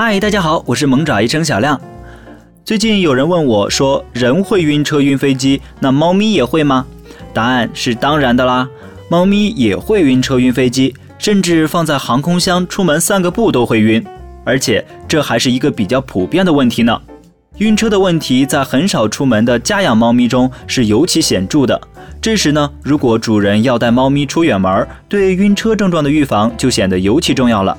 嗨，大家好，我是萌爪医生小亮。最近有人问我说，人会晕车、晕飞机，那猫咪也会吗？答案是当然的啦，猫咪也会晕车、晕飞机，甚至放在航空箱出门散个步都会晕，而且这还是一个比较普遍的问题呢。晕车的问题在很少出门的家养猫咪中是尤其显著的。这时呢，如果主人要带猫咪出远门，对晕车症状的预防就显得尤其重要了。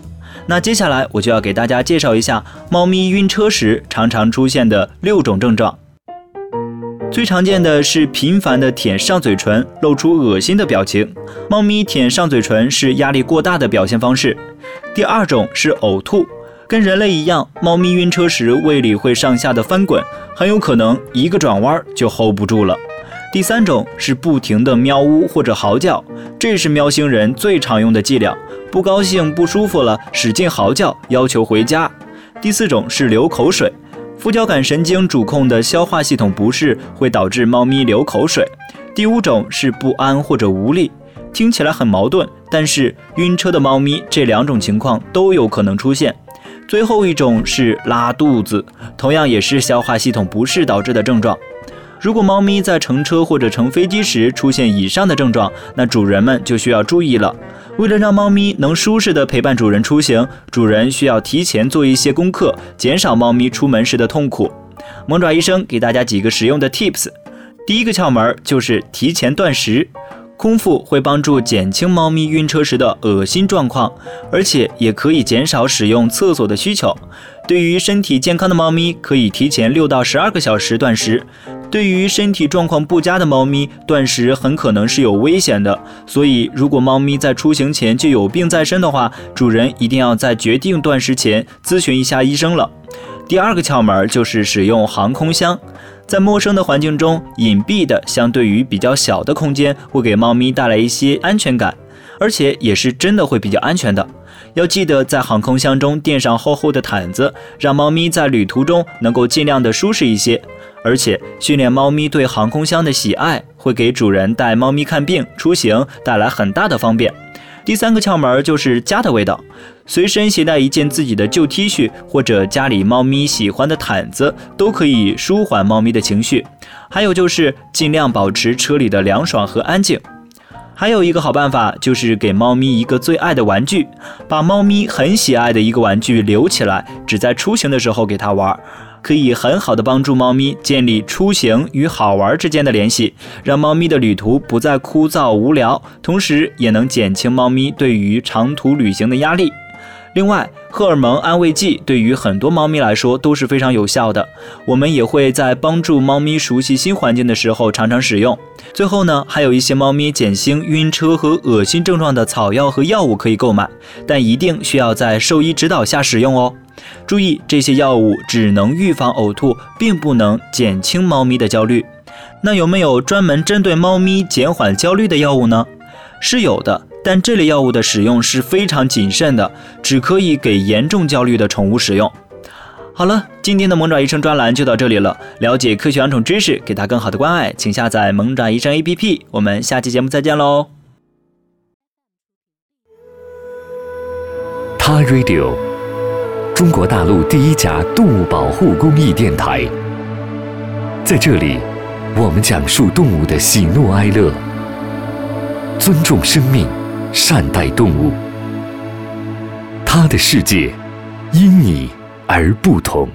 那接下来我就要给大家介绍一下猫咪晕车时常常出现的六种症状。最常见的是频繁的舔上嘴唇，露出恶心的表情。猫咪舔上嘴唇是压力过大的表现方式。第二种是呕吐，跟人类一样，猫咪晕车时胃里会上下的翻滚，很有可能一个转弯就 hold 不住了。第三种是不停的喵呜或者嚎叫，这是喵星人最常用的伎俩。不高兴、不舒服了，使劲嚎叫，要求回家。第四种是流口水，副交感神经主控的消化系统不适会导致猫咪流口水。第五种是不安或者无力，听起来很矛盾，但是晕车的猫咪这两种情况都有可能出现。最后一种是拉肚子，同样也是消化系统不适导致的症状。如果猫咪在乘车或者乘飞机时出现以上的症状，那主人们就需要注意了。为了让猫咪能舒适地陪伴主人出行，主人需要提前做一些功课，减少猫咪出门时的痛苦。萌爪医生给大家几个实用的 tips。第一个窍门就是提前断食，空腹会帮助减轻猫咪晕车时的恶心状况，而且也可以减少使用厕所的需求。对于身体健康的猫咪，可以提前六到十二个小时断食。对于身体状况不佳的猫咪，断食很可能是有危险的。所以，如果猫咪在出行前就有病在身的话，主人一定要在决定断食前咨询一下医生了。第二个窍门就是使用航空箱，在陌生的环境中，隐蔽的相对于比较小的空间，会给猫咪带来一些安全感，而且也是真的会比较安全的。要记得在航空箱中垫上厚厚的毯子，让猫咪在旅途中能够尽量的舒适一些。而且训练猫咪对航空箱的喜爱，会给主人带猫咪看病、出行带来很大的方便。第三个窍门就是家的味道，随身携带一件自己的旧 T 恤，或者家里猫咪喜欢的毯子，都可以舒缓猫咪的情绪。还有就是尽量保持车里的凉爽和安静。还有一个好办法就是给猫咪一个最爱的玩具，把猫咪很喜爱的一个玩具留起来，只在出行的时候给它玩。可以很好的帮助猫咪建立出行与好玩之间的联系，让猫咪的旅途不再枯燥无聊，同时也能减轻猫咪对于长途旅行的压力。另外，荷尔蒙安慰剂对于很多猫咪来说都是非常有效的，我们也会在帮助猫咪熟悉新环境的时候常常使用。最后呢，还有一些猫咪减轻晕车和恶心症状的草药和药物可以购买，但一定需要在兽医指导下使用哦。注意，这些药物只能预防呕吐，并不能减轻猫咪的焦虑。那有没有专门针对猫咪减缓焦虑的药物呢？是有的，但这类药物的使用是非常谨慎的，只可以给严重焦虑的宠物使用。好了，今天的萌爪医生专栏就到这里了。了解科学养宠知识，给它更好的关爱，请下载萌爪医生 APP。我们下期节目再见喽。他 Radio。中国大陆第一家动物保护公益电台，在这里，我们讲述动物的喜怒哀乐，尊重生命，善待动物。他的世界因你而不同。